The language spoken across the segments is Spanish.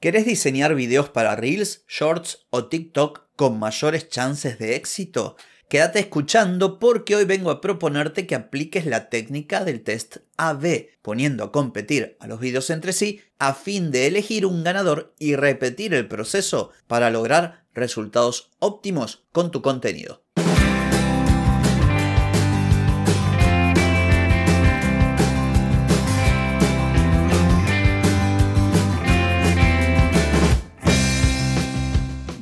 ¿Querés diseñar videos para Reels, Shorts o TikTok con mayores chances de éxito? Quédate escuchando porque hoy vengo a proponerte que apliques la técnica del test AB, poniendo a competir a los videos entre sí a fin de elegir un ganador y repetir el proceso para lograr resultados óptimos con tu contenido.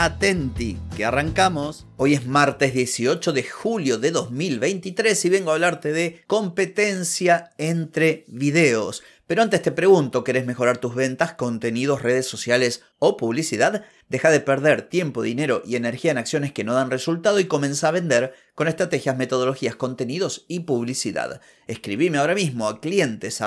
Atenti, que arrancamos. Hoy es martes 18 de julio de 2023 y vengo a hablarte de competencia entre videos. Pero antes te pregunto, ¿querés mejorar tus ventas, contenidos, redes sociales o publicidad? Deja de perder tiempo, dinero y energía en acciones que no dan resultado y comienza a vender con estrategias, metodologías, contenidos y publicidad. Escribime ahora mismo a clientes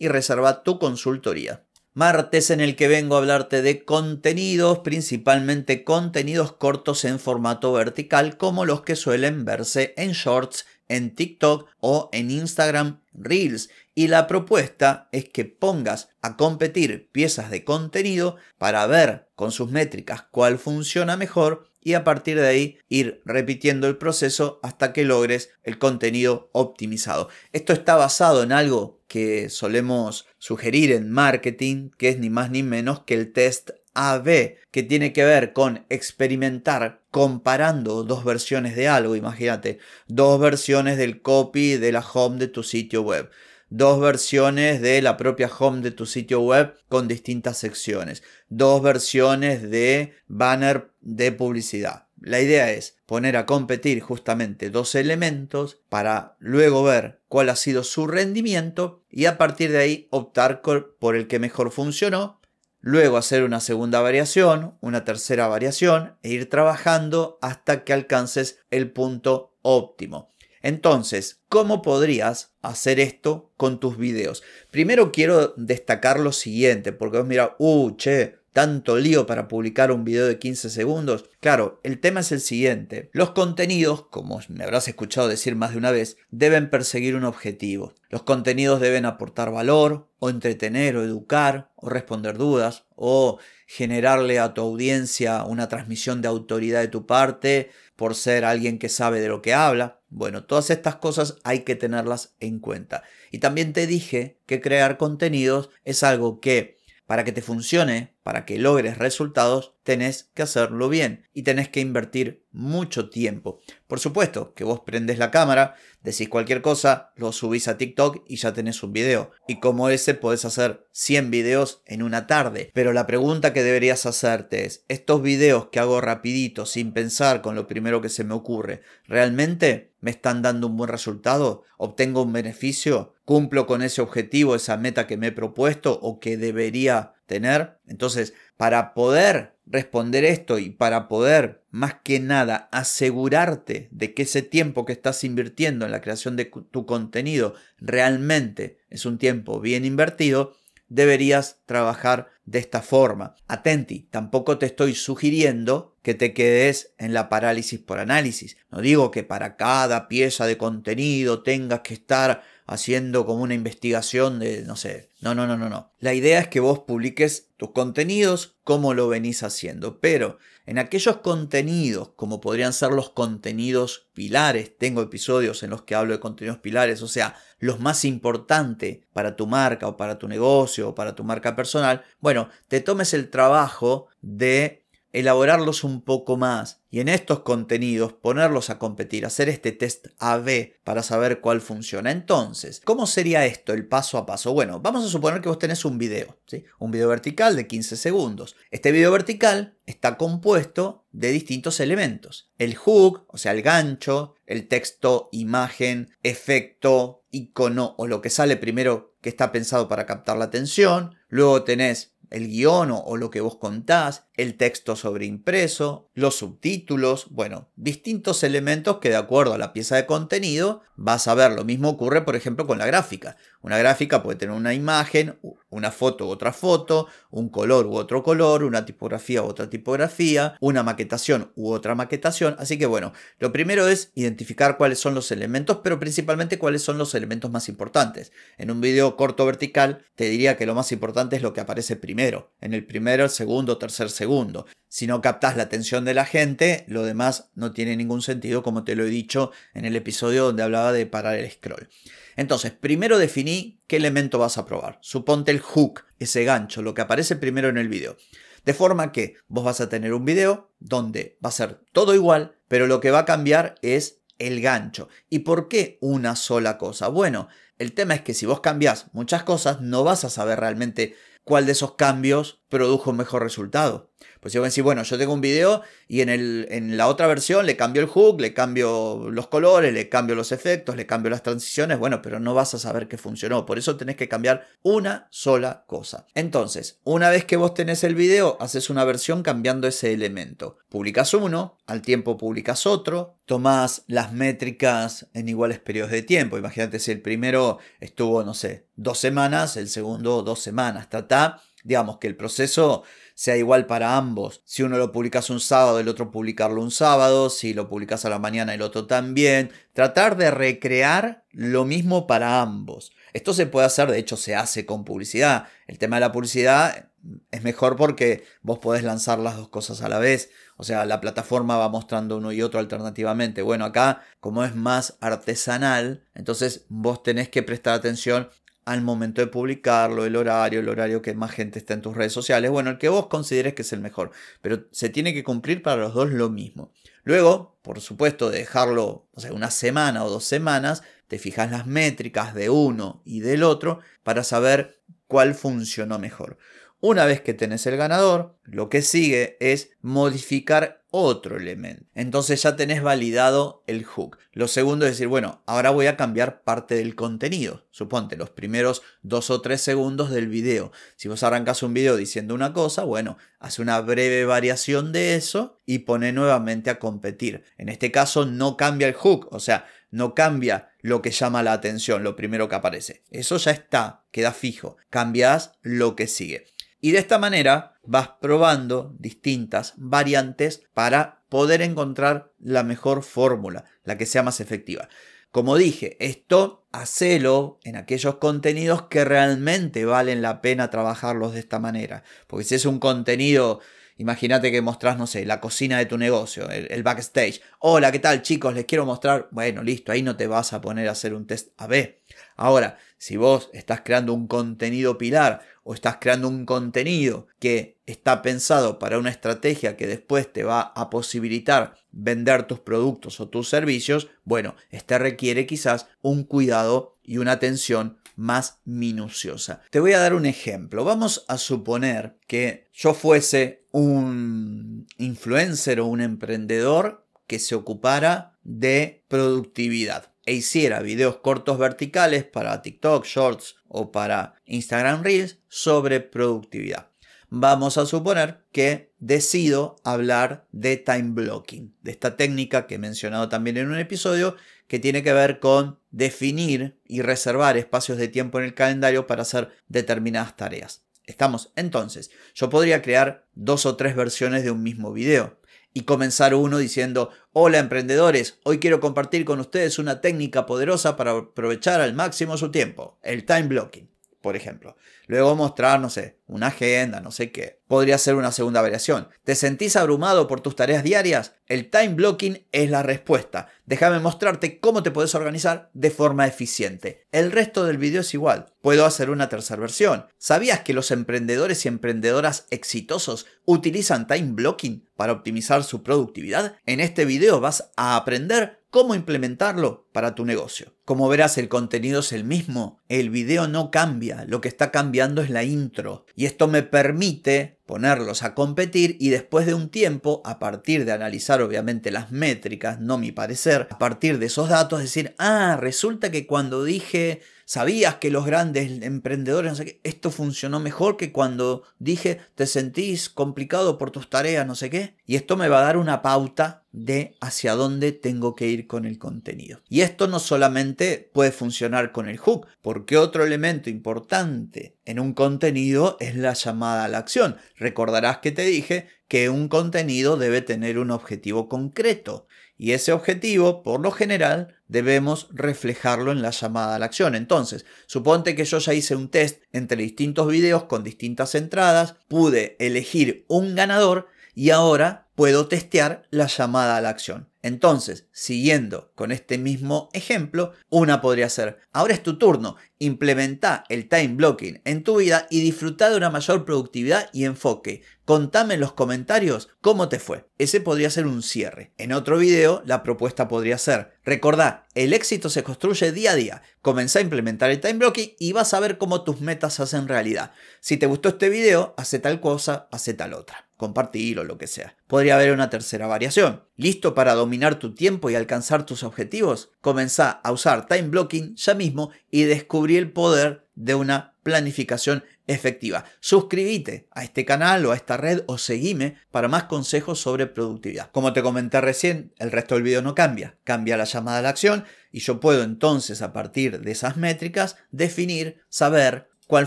y reserva tu consultoría martes en el que vengo a hablarte de contenidos, principalmente contenidos cortos en formato vertical como los que suelen verse en shorts, en TikTok o en Instagram Reels. Y la propuesta es que pongas a competir piezas de contenido para ver con sus métricas cuál funciona mejor y a partir de ahí ir repitiendo el proceso hasta que logres el contenido optimizado. Esto está basado en algo que solemos sugerir en marketing, que es ni más ni menos que el test AB, que tiene que ver con experimentar comparando dos versiones de algo, imagínate, dos versiones del copy de la home de tu sitio web dos versiones de la propia home de tu sitio web con distintas secciones, dos versiones de banner de publicidad. La idea es poner a competir justamente dos elementos para luego ver cuál ha sido su rendimiento y a partir de ahí optar por el que mejor funcionó, luego hacer una segunda variación, una tercera variación e ir trabajando hasta que alcances el punto óptimo. Entonces, ¿cómo podrías hacer esto con tus videos? Primero quiero destacar lo siguiente, porque vos mira, uh, che, tanto lío para publicar un video de 15 segundos. Claro, el tema es el siguiente. Los contenidos, como me habrás escuchado decir más de una vez, deben perseguir un objetivo. Los contenidos deben aportar valor, o entretener, o educar, o responder dudas, o generarle a tu audiencia una transmisión de autoridad de tu parte por ser alguien que sabe de lo que habla. Bueno, todas estas cosas hay que tenerlas en cuenta. Y también te dije que crear contenidos es algo que para que te funcione, para que logres resultados, tenés que hacerlo bien y tenés que invertir mucho tiempo. Por supuesto que vos prendes la cámara, decís cualquier cosa, lo subís a TikTok y ya tenés un video. Y como ese podés hacer 100 videos en una tarde. Pero la pregunta que deberías hacerte es, ¿estos videos que hago rapidito, sin pensar con lo primero que se me ocurre, realmente me están dando un buen resultado? ¿Obtengo un beneficio? ¿Cumplo con ese objetivo, esa meta que me he propuesto o que debería tener? Entonces, para poder responder esto y para poder más que nada asegurarte de que ese tiempo que estás invirtiendo en la creación de tu contenido realmente es un tiempo bien invertido, deberías trabajar de esta forma. Atenti, tampoco te estoy sugiriendo que te quedes en la parálisis por análisis. No digo que para cada pieza de contenido tengas que estar haciendo como una investigación de, no sé, no, no, no, no, no. La idea es que vos publiques tus contenidos como lo venís haciendo, pero en aquellos contenidos, como podrían ser los contenidos pilares, tengo episodios en los que hablo de contenidos pilares, o sea, los más importantes para tu marca o para tu negocio o para tu marca personal, bueno, te tomes el trabajo de elaborarlos un poco más y en estos contenidos ponerlos a competir, hacer este test AB para saber cuál funciona. Entonces, ¿cómo sería esto el paso a paso? Bueno, vamos a suponer que vos tenés un video, ¿sí? un video vertical de 15 segundos. Este video vertical está compuesto de distintos elementos. El hook, o sea, el gancho, el texto, imagen, efecto, icono o lo que sale primero que está pensado para captar la atención. Luego tenés el guion o, lo que vos contás, el texto sobreimpreso, los subtítulos, bueno, distintos elementos que de acuerdo a la pieza de contenido vas a ver. Lo mismo ocurre, por ejemplo, con la gráfica. Una gráfica puede tener una imagen, una foto u otra foto, un color u otro color, una tipografía u otra tipografía, una maquetación u otra maquetación. Así que bueno, lo primero es identificar cuáles son los elementos, pero principalmente cuáles son los elementos más importantes. En un video corto vertical te diría que lo más importante es lo que aparece primero. En el primero, segundo, tercer segundo. Si no captas la atención de la gente, lo demás no tiene ningún sentido, como te lo he dicho en el episodio donde hablaba de parar el scroll. Entonces, primero definí qué elemento vas a probar. Suponte el hook, ese gancho, lo que aparece primero en el video. De forma que vos vas a tener un video donde va a ser todo igual, pero lo que va a cambiar es el gancho. ¿Y por qué una sola cosa? Bueno, el tema es que si vos cambias muchas cosas, no vas a saber realmente cuál de esos cambios produjo un mejor resultado. Pues si vos decís, bueno, yo tengo un video y en, el, en la otra versión le cambio el hook, le cambio los colores, le cambio los efectos, le cambio las transiciones, bueno, pero no vas a saber que funcionó. Por eso tenés que cambiar una sola cosa. Entonces, una vez que vos tenés el video, haces una versión cambiando ese elemento. Publicas uno, al tiempo publicas otro, tomás las métricas en iguales periodos de tiempo. Imagínate si el primero estuvo, no sé, dos semanas, el segundo dos semanas. Trata, digamos, que el proceso sea igual para ambos. Si uno lo publicas un sábado, el otro publicarlo un sábado, si lo publicas a la mañana, el otro también. Tratar de recrear lo mismo para ambos. Esto se puede hacer, de hecho se hace con publicidad. El tema de la publicidad es mejor porque vos podés lanzar las dos cosas a la vez. O sea, la plataforma va mostrando uno y otro alternativamente. Bueno, acá como es más artesanal, entonces vos tenés que prestar atención al momento de publicarlo, el horario, el horario que más gente está en tus redes sociales, bueno, el que vos consideres que es el mejor, pero se tiene que cumplir para los dos lo mismo. Luego, por supuesto, dejarlo, una semana o dos semanas, te fijas las métricas de uno y del otro para saber cuál funcionó mejor. Una vez que tenés el ganador, lo que sigue es modificar otro elemento. Entonces ya tenés validado el hook. Lo segundo es decir, bueno, ahora voy a cambiar parte del contenido. Suponte los primeros dos o tres segundos del video. Si vos arrancas un video diciendo una cosa, bueno, hace una breve variación de eso y pone nuevamente a competir. En este caso no cambia el hook, o sea, no cambia lo que llama la atención, lo primero que aparece. Eso ya está, queda fijo. Cambias lo que sigue. Y de esta manera vas probando distintas variantes para poder encontrar la mejor fórmula, la que sea más efectiva. Como dije, esto hacelo en aquellos contenidos que realmente valen la pena trabajarlos de esta manera. Porque si es un contenido, imagínate que mostrás, no sé, la cocina de tu negocio, el, backstage. Hola, ¿qué tal chicos? Les quiero mostrar. Bueno, listo, ahí no te vas a poner a hacer un test AB. Ahora, si vos estás creando un contenido pilar o estás creando un contenido que está pensado para una estrategia que después te va a posibilitar vender tus productos o tus servicios, bueno, este requiere quizás un cuidado y una atención más minuciosa. Te voy a dar un ejemplo. Vamos a suponer que yo fuese un influencer o un emprendedor que se ocupara de productividad e hiciera videos cortos verticales para TikTok, Shorts o para Instagram Reels sobre productividad. Vamos a suponer que decido hablar de time blocking, de esta técnica que he mencionado también en un episodio que tiene que ver con definir y reservar espacios de tiempo en el calendario para hacer determinadas tareas. Estamos entonces, yo podría crear dos o tres versiones de un mismo video y comenzar uno diciendo, hola emprendedores, hoy quiero compartir con ustedes una técnica poderosa para aprovechar al máximo su tiempo, el time blocking, por ejemplo. Luego mostrar, no sé, una agenda, no sé qué. Podría ser una segunda variación. ¿Te sentís abrumado por tus tareas diarias? El time blocking es la respuesta. Déjame mostrarte cómo te puedes organizar de forma eficiente. El resto del video es igual. Puedo hacer una tercera versión. ¿Sabías que los emprendedores y emprendedoras exitosos utilizan time blocking para optimizar su productividad? En este video vas a aprender cómo implementarlo para tu negocio. Como verás, el contenido es el mismo, el video no cambia, lo que está cambiando es la intro y esto me permite ponerlos a competir y después de un tiempo, a partir de analizar obviamente las métricas, no mi parecer, a partir de esos datos decir, ah, resulta que cuando dije ¿Sabías que los grandes emprendedores, esto funcionó mejor que cuando dije te sentís complicado por tus tareas, no sé qué? Y esto me va a dar una pauta de hacia dónde tengo que ir con el contenido. Y esto no solamente puede funcionar con el hook, porque otro elemento importante en un contenido es la llamada a la acción. Recordarás que te dije que un contenido debe tener un objetivo concreto y ese objetivo, por lo general, debemos reflejarlo en la llamada a la acción. Entonces, suponte que yo ya hice un test entre distintos videos con distintas entradas, pude elegir un ganador y ahora puedo testear la llamada a la acción. Entonces, siguiendo con este mismo ejemplo, una podría ser, ahora es tu turno, implementa el time blocking en tu vida y disfruta de una mayor productividad y enfoque. Contame en los comentarios cómo te fue. Ese podría ser un cierre. En otro video, la propuesta podría ser, recordá, el éxito se construye día a día. Comenzá a implementar el time blocking y vas a ver cómo tus metas se hacen realidad. Si te gustó este video, hace tal cosa, hace tal otra compartir o lo que sea. Podría haber una tercera variación. ¿Listo para dominar tu tiempo y alcanzar tus objetivos? Comenzá a usar time blocking ya mismo y descubrí el poder de una planificación efectiva. Suscríbete a este canal o a esta red o seguime para más consejos sobre productividad. Como te comenté recién, el resto del video no cambia. Cambia la llamada a la acción y yo puedo entonces a partir de esas métricas definir, saber cuál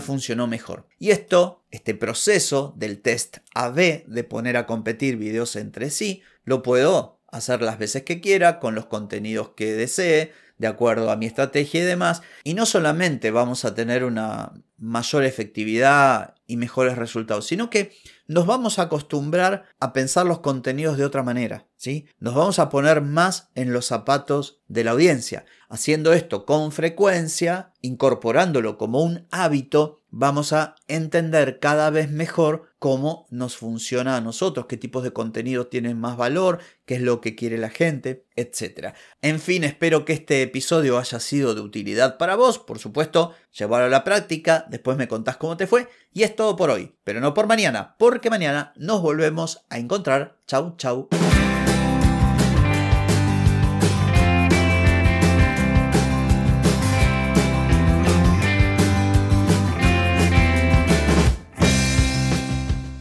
funcionó mejor. Y esto, este proceso del test AB de poner a competir videos entre sí, lo puedo hacer las veces que quiera, con los contenidos que desee, de acuerdo a mi estrategia y demás. Y no solamente vamos a tener una mayor efectividad y mejores resultados, sino que nos vamos a acostumbrar a pensar los contenidos de otra manera, ¿sí? Nos vamos a poner más en los zapatos de la audiencia. Haciendo esto con frecuencia, incorporándolo como un hábito, vamos a entender cada vez mejor cómo nos funciona a nosotros, qué tipos de contenidos tienen más valor, qué es lo que quiere la gente, etc. En fin, espero que este episodio haya sido de utilidad para vos, por supuesto, llevarlo a la práctica, después me contás cómo te fue, y es todo por hoy, pero no por mañana, porque mañana nos volvemos a encontrar. Chau, chau.